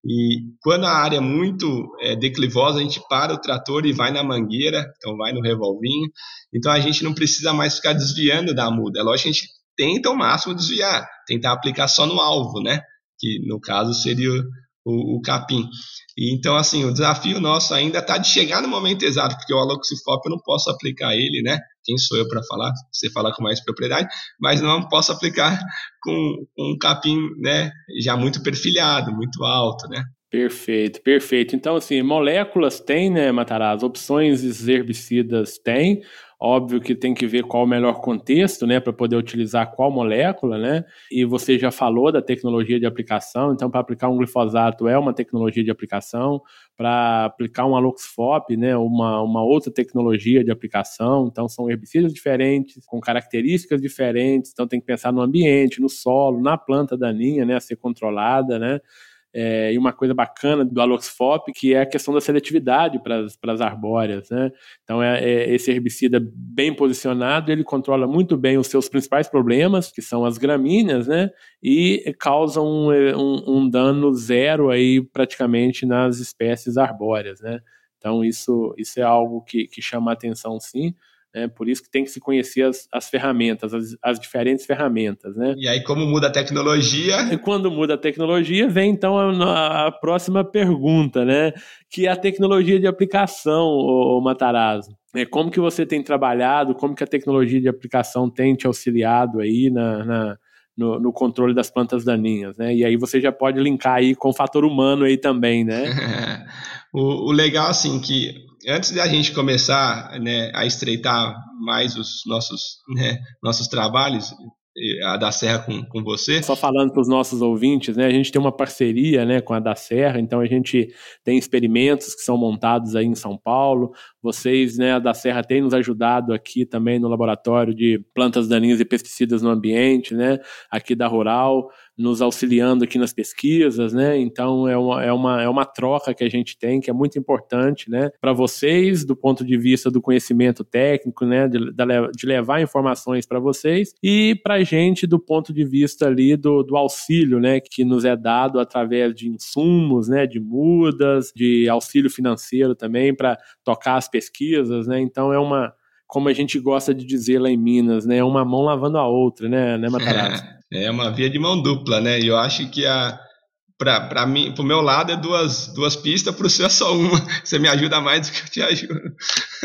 E quando a área é muito é, declivosa, a gente para o trator e vai na mangueira, então vai no revolvinho. Então a gente não precisa mais ficar desviando da muda. É lógico que a gente tenta ao máximo desviar, tentar aplicar só no alvo, né? Que no caso seria o, o, capim. E, então, assim, o desafio nosso ainda está de chegar no momento exato, porque o aloxifop eu não posso aplicar ele, né? Quem sou eu para falar? Você fala com mais propriedade, mas não posso aplicar com, com um capim, né? Já muito perfilhado, muito alto, né?
Perfeito, perfeito. Então, assim, moléculas tem, né, Matarazzo? Opções herbicidas tem. Óbvio que tem que ver qual o melhor contexto, né, para poder utilizar qual molécula, né? E você já falou da tecnologia de aplicação, então para aplicar um glifosato é uma tecnologia de aplicação, para aplicar um aloxfop, né, uma, uma outra tecnologia de aplicação, então são herbicidas diferentes, com características diferentes, então tem que pensar no ambiente, no solo, na planta daninha, né, a ser controlada, né? É, e uma coisa bacana do Aloxfop, que é a questão da seletividade para as arbóreas. Né? Então, é, é, esse herbicida bem posicionado, ele controla muito bem os seus principais problemas, que são as gramíneas, né? e causa um, um, um dano zero aí praticamente nas espécies arbóreas. Né? Então, isso, isso é algo que, que chama a atenção, sim. É por isso que tem que se conhecer as, as ferramentas, as, as, diferentes ferramentas. Né?
E aí, como muda a tecnologia?
E quando muda a tecnologia, vem então a, a próxima pergunta, né? que é a tecnologia de aplicação, o, Matarazzo. É, como que você tem trabalhado, como que a tecnologia de aplicação tem te auxiliado aí na, na no, no, controle das plantas daninhas, né? E aí você já pode linkar aí com o fator humano aí também, né?
o, o, legal, assim, que antes da gente começar né, a estreitar mais os nossos, né, nossos trabalhos, a da Serra com, com você.
Só falando para os nossos ouvintes, né, a gente tem uma parceria né, com a da Serra, então a gente tem experimentos que são montados aí em São Paulo. Vocês, né, da Serra, têm nos ajudado aqui também no laboratório de plantas daninhas e pesticidas no ambiente, né, aqui da Rural nos auxiliando aqui nas pesquisas, né? Então é uma, é uma, é uma troca que a gente tem que é muito importante, né? Para vocês, do ponto de vista do conhecimento técnico, né? De, de levar informações para vocês e para a gente do ponto de vista ali do, do auxílio, né? Que nos é dado através de insumos, né? De mudas, de auxílio financeiro também para tocar as pesquisas, né? Então é uma como a gente gosta de dizer lá em Minas, né? Uma mão lavando a outra, né, né Matarazzo?
É uma via de mão dupla, né? E eu acho que a para mim, pro meu lado é duas, duas pistas, pro seu é só uma. Você me ajuda mais do que eu te ajudo.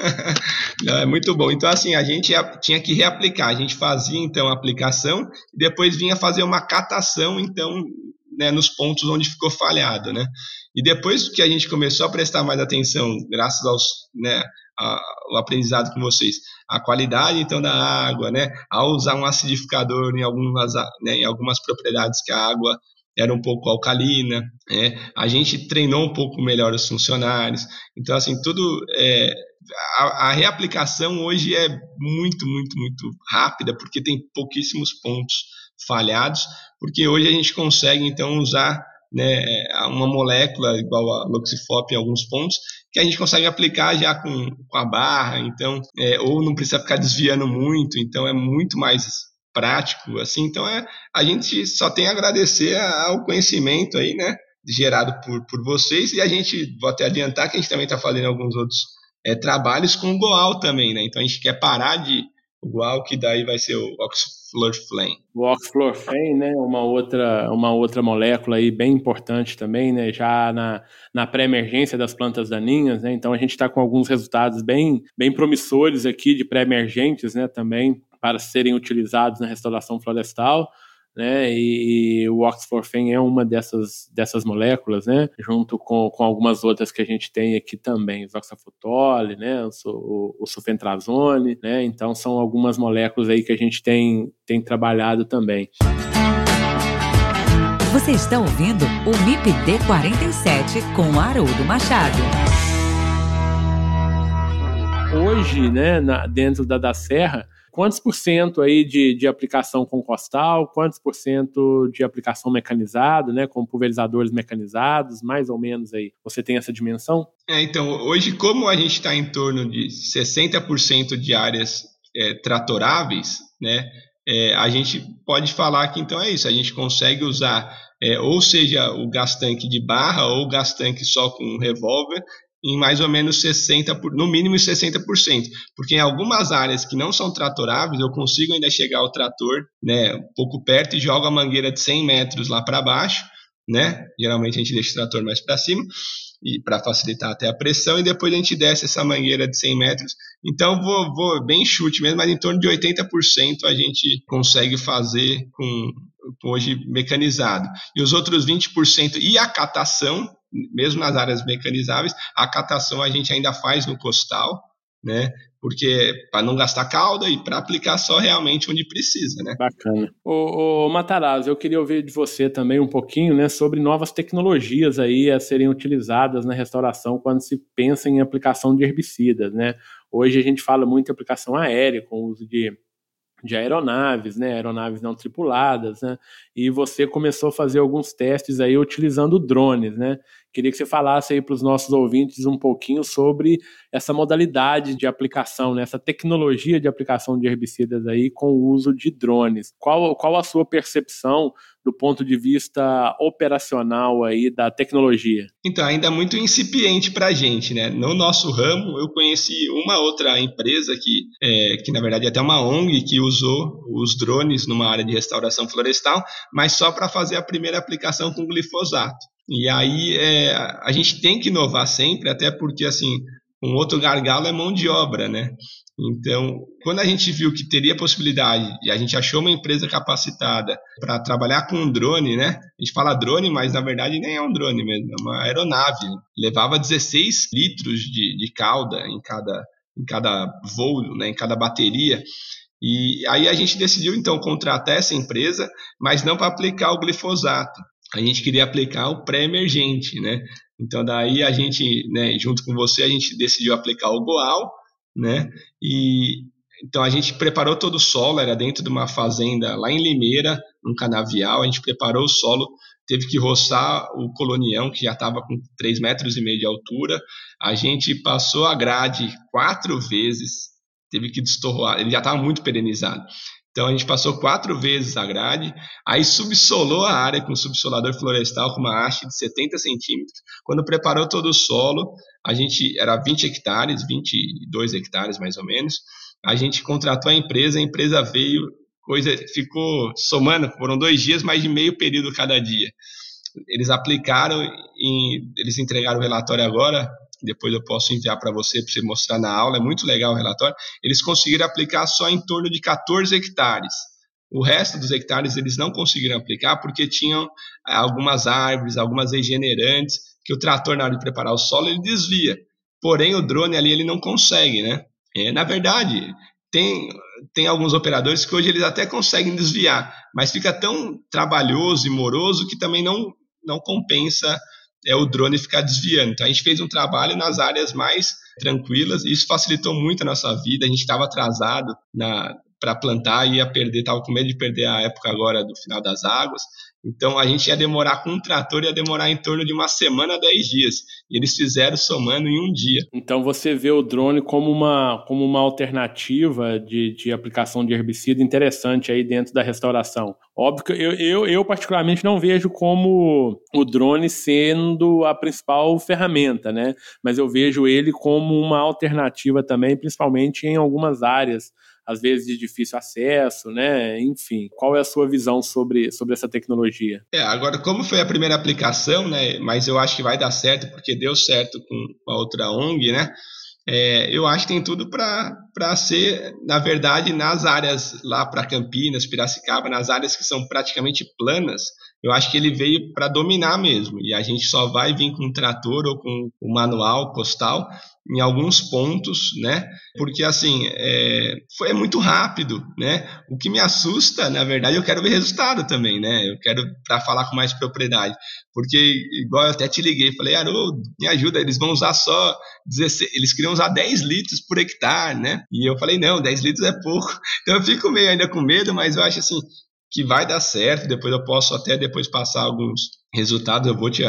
Não, é muito bom. Então, assim, a gente tinha que reaplicar. A gente fazia, então, a aplicação e depois vinha fazer uma catação, então, né, nos pontos onde ficou falhado, né? E depois que a gente começou a prestar mais atenção, graças aos, né, ao aprendizado com vocês, a qualidade então da água, né, a usar um acidificador em algumas, né, em algumas propriedades que a água era um pouco alcalina, né, a gente treinou um pouco melhor os funcionários, então assim tudo é, a, a reaplicação hoje é muito muito muito rápida porque tem pouquíssimos pontos falhados, porque hoje a gente consegue então usar né, uma molécula igual a Loxifop em alguns pontos, que a gente consegue aplicar já com, com a barra, então, é, ou não precisa ficar desviando muito, então é muito mais prático, assim, então é, a gente só tem a agradecer ao conhecimento aí, né, gerado por, por vocês, e a gente, vou até adiantar que a gente também está fazendo alguns outros é, trabalhos com o Goal também, né, então a gente quer parar de, o Goal, que daí vai ser o Oxflorflame.
O Oxflorflame, né, uma outra, uma outra molécula aí bem importante também, né, já na, na pré-emergência das plantas daninhas, né, então a gente está com alguns resultados bem, bem promissores aqui de pré-emergentes, né, também para serem utilizados na restauração florestal né? E, e o oxforfen é uma dessas, dessas moléculas, né? Junto com, com algumas outras que a gente tem aqui também, o oxafotole, né? O, o, o sulfentrazone, né? Então são algumas moléculas aí que a gente tem, tem trabalhado também.
Você está ouvindo o MIPD 47 com Haroldo Machado.
Hoje, né, na, dentro da da Serra, quantos por cento aí de, de aplicação com costal, quantos por cento de aplicação mecanizada, né, com pulverizadores mecanizados, mais ou menos aí. Você tem essa dimensão?
É, então, hoje, como a gente está em torno de 60% de áreas é, tratoráveis, né, é, a gente pode falar que então é isso, a gente consegue usar é, ou seja o gas tanque de barra ou o gas tanque só com um revólver em mais ou menos 60%, no mínimo 60%, porque em algumas áreas que não são tratoráveis, eu consigo ainda chegar ao trator né, um pouco perto e jogo a mangueira de 100 metros lá para baixo, né? Geralmente a gente deixa o trator mais para cima e para facilitar até a pressão e depois a gente desce essa mangueira de 100 metros. Então vou, vou bem chute mesmo, mas em torno de 80% a gente consegue fazer com hoje mecanizado. E os outros 20% e a catação mesmo nas áreas mecanizáveis, a catação a gente ainda faz no costal, né? Porque para não gastar calda e para aplicar só realmente onde precisa, né?
Bacana. Ô, ô Matarazzo, eu queria ouvir de você também um pouquinho, né, sobre novas tecnologias aí a serem utilizadas na restauração quando se pensa em aplicação de herbicidas, né? Hoje a gente fala muito em aplicação aérea, com o uso de de aeronaves, né, aeronaves não tripuladas, né, e você começou a fazer alguns testes aí utilizando drones, né. Queria que você falasse aí para os nossos ouvintes um pouquinho sobre essa modalidade de aplicação, né, essa tecnologia de aplicação de herbicidas aí com o uso de drones. Qual, qual a sua percepção do ponto de vista operacional aí da tecnologia?
Então, ainda é muito incipiente para a gente, né? No nosso ramo, eu conheci uma outra empresa que, é, que na verdade é até uma ONG que usou os drones numa área de restauração florestal, mas só para fazer a primeira aplicação com glifosato. E aí é, a gente tem que inovar sempre, até porque assim um outro gargalo é mão de obra, né? Então, quando a gente viu que teria possibilidade e a gente achou uma empresa capacitada para trabalhar com um drone, né? A gente fala drone, mas na verdade nem é um drone mesmo, é uma aeronave. Levava 16 litros de, de calda em cada, em cada voo, né? em cada bateria. E aí a gente decidiu então contratar essa empresa, mas não para aplicar o glifosato. A gente queria aplicar o pré-emergente, né? Então daí a gente, né, junto com você, a gente decidiu aplicar o Goal, né? E então a gente preparou todo o solo, era dentro de uma fazenda lá em Limeira, um canavial, a gente preparou o solo, teve que roçar o colonião, que já estava com 3 metros e meio de altura, a gente passou a grade quatro vezes, teve que destorroar, ele já estava muito perenizado. Então a gente passou quatro vezes a grade, aí subsolou a área com subsolador florestal com uma haste de 70 centímetros. Quando preparou todo o solo, a gente era 20 hectares, 22 hectares mais ou menos. A gente contratou a empresa, a empresa veio, coisa ficou somando, foram dois dias, mais de meio período cada dia. Eles aplicaram, eles entregaram o relatório agora, depois eu posso enviar para você, para você mostrar na aula, é muito legal o relatório. Eles conseguiram aplicar só em torno de 14 hectares. O resto dos hectares eles não conseguiram aplicar porque tinham eh, algumas árvores, algumas regenerantes, que o trator, na hora de preparar o solo, ele desvia. Porém, o drone ali ele não consegue, né? É, na verdade, tem, tem alguns operadores que hoje eles até conseguem desviar, mas fica tão trabalhoso e moroso que também não, não compensa é o drone ficar desviando. Então a gente fez um trabalho nas áreas mais tranquilas e isso facilitou muito a nossa vida. A gente estava atrasado na para plantar ia perder, estava com medo de perder a época agora do final das águas. Então a gente ia demorar com um trator, ia demorar em torno de uma semana a dez dias. E eles fizeram somando em um dia.
Então você vê o drone como uma, como uma alternativa de, de aplicação de herbicida interessante aí dentro da restauração. Óbvio que eu, eu, eu, particularmente não vejo como o drone sendo a principal ferramenta, né? Mas eu vejo ele como uma alternativa também, principalmente em algumas áreas às vezes de difícil acesso, né? Enfim, qual é a sua visão sobre, sobre essa tecnologia?
É, agora, como foi a primeira aplicação, né? Mas eu acho que vai dar certo, porque deu certo com a outra ONG, né? É, eu acho que tem tudo para ser, na verdade, nas áreas lá para Campinas, Piracicaba, nas áreas que são praticamente planas, eu acho que ele veio para dominar mesmo. E a gente só vai vir com um trator ou com o manual postal em alguns pontos, né? Porque assim é, foi é muito rápido, né? O que me assusta, na verdade, eu quero ver resultado também, né? Eu quero para falar com mais propriedade, porque igual eu até te liguei, falei, Haroldo, me ajuda, eles vão usar só 16, eles queriam usar 10 litros por hectare, né? E eu falei, não, 10 litros é pouco. Então eu fico meio ainda com medo, mas eu acho assim que vai dar certo. Depois eu posso até depois passar alguns resultados, eu vou te,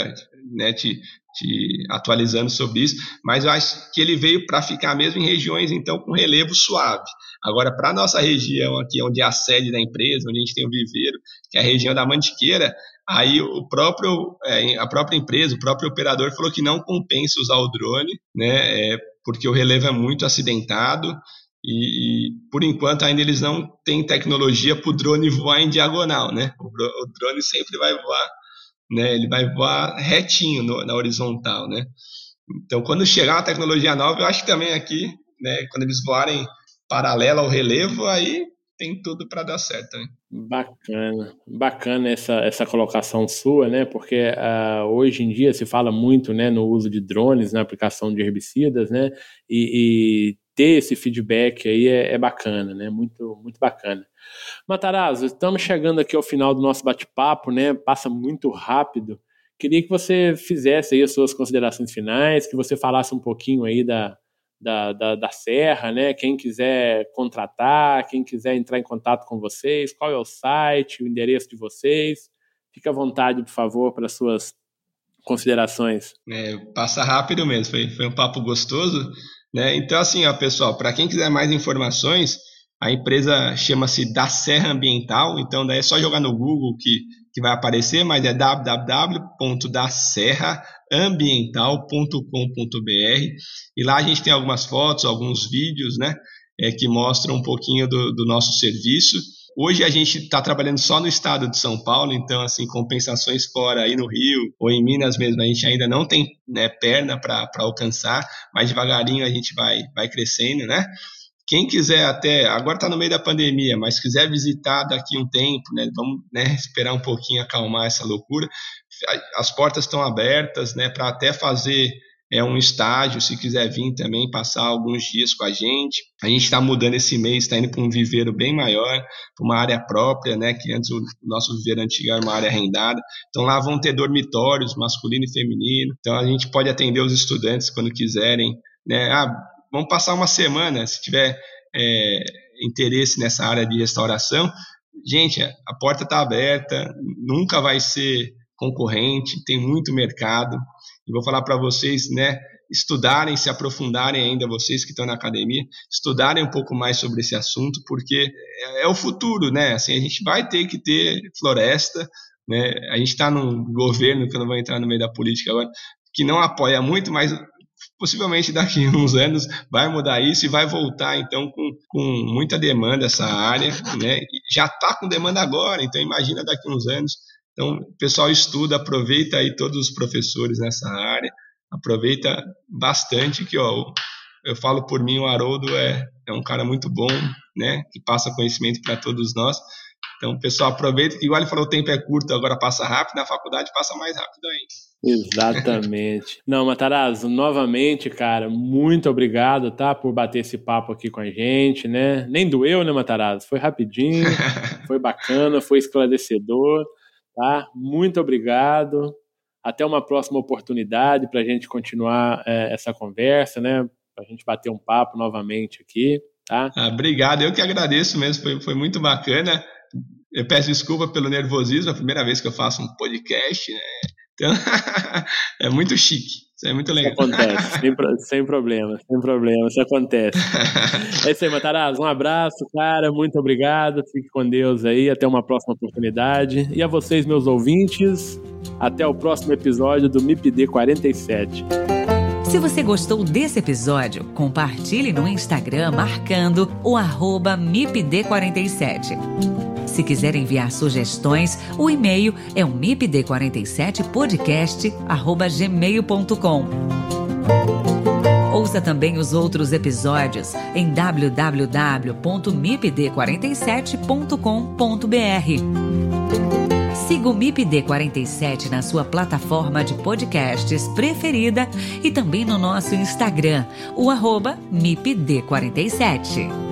né, te, te atualizando sobre isso, mas eu acho que ele veio para ficar mesmo em regiões então com relevo suave. Agora, para a nossa região aqui, onde é a sede da empresa, onde a gente tem o viveiro, que é a região da Mantiqueira, aí o próprio, é, a própria empresa, o próprio operador falou que não compensa usar o drone, né, é, porque o relevo é muito acidentado e, e, por enquanto ainda eles não têm tecnologia para o drone voar em diagonal, né? O, o, drone sempre vai voar, né? Ele vai voar retinho no, na horizontal, né? Então, quando chegar uma tecnologia nova, eu acho que também aqui, né? Quando eles voarem paralelo ao relevo, aí tem tudo para dar certo. Hein?
Bacana, bacana essa, essa colocação sua, né? Porque uh, hoje em dia se fala muito, né, no uso de drones na aplicação de herbicidas, né? E, e ter esse feedback aí é, é bacana, né? Muito, muito bacana. Matarazzo, estamos chegando aqui ao final do nosso bate-papo, né? Passa muito rápido. Queria que você fizesse aí as suas considerações finais, que você falasse um pouquinho aí da, da, da, da, Serra, né? Quem quiser contratar, quem quiser entrar em contato com vocês, qual é o site, o endereço de vocês. Fique à vontade, por favor, para suas considerações.
É, passa rápido mesmo, foi, foi um papo gostoso. Né? Então, assim, ó, pessoal, para quem quiser mais informações, a empresa chama-se Da Serra Ambiental, então daí é só jogar no Google que, que vai aparecer, mas é www.daserraambiental.com.br e lá a gente tem algumas fotos, alguns vídeos, né, é, que mostram um pouquinho do, do nosso serviço. Hoje a gente está trabalhando só no estado de São Paulo, então, assim, compensações fora aí no Rio ou em Minas mesmo, a gente ainda não tem né, perna para alcançar, mas devagarinho a gente vai, vai crescendo, né? Quem quiser até, agora está no meio da pandemia, mas quiser visitar daqui um tempo, né, vamos né, esperar um pouquinho acalmar essa loucura, as portas estão abertas né, para até fazer é um estágio, se quiser vir também passar alguns dias com a gente. A gente está mudando esse mês, está indo para um viveiro bem maior, para uma área própria, né? Que antes o nosso viveiro antigo era uma área arrendada. Então lá vão ter dormitórios, masculino e feminino. Então a gente pode atender os estudantes quando quiserem, né? Ah, vamos passar uma semana, se tiver é, interesse nessa área de restauração. Gente, a porta está aberta, nunca vai ser concorrente, tem muito mercado. E vou falar para vocês, né, estudarem, se aprofundarem ainda, vocês que estão na academia, estudarem um pouco mais sobre esse assunto, porque é, é o futuro, né? Assim, a gente vai ter que ter floresta, né? A gente está num governo, que eu não vou entrar no meio da política agora, que não apoia muito, mas possivelmente daqui a uns anos vai mudar isso e vai voltar então com, com muita demanda essa área, né? Já está com demanda agora, então imagina daqui a uns anos então, o pessoal estuda, aproveita aí todos os professores nessa área, aproveita bastante que, ó, eu falo por mim, o Haroldo é, é um cara muito bom, né, que passa conhecimento para todos nós. Então, pessoal, aproveita que, igual ele falou, o tempo é curto, agora passa rápido, na faculdade passa mais rápido ainda.
Exatamente. Não, Matarazzo, novamente, cara, muito obrigado, tá, por bater esse papo aqui com a gente, né? Nem doeu, né, Matarazzo? Foi rapidinho, foi bacana, foi esclarecedor. Tá? Muito obrigado. Até uma próxima oportunidade para a gente continuar é, essa conversa, né? Para a gente bater um papo novamente aqui. Tá?
Ah, obrigado, eu que agradeço mesmo, foi, foi muito bacana. Eu peço desculpa pelo nervosismo, é a primeira vez que eu faço um podcast, né? Então, é muito chique. Isso é muito legal.
Isso acontece, sem, sem problema, sem problema, isso acontece. é isso aí, Matarazzo. Um abraço, cara. Muito obrigado. Fique com Deus aí. Até uma próxima oportunidade. E a vocês, meus ouvintes, até o próximo episódio do MIPD 47.
Se você gostou desse episódio, compartilhe no Instagram marcando o arroba MIPD47. Se quiser enviar sugestões, o e-mail é o mipd47podcast@gmail.com. Ouça também os outros episódios em www.mipd47.com.br. Siga o MIPD47 na sua plataforma de podcasts preferida e também no nosso Instagram, o arroba MIPD47.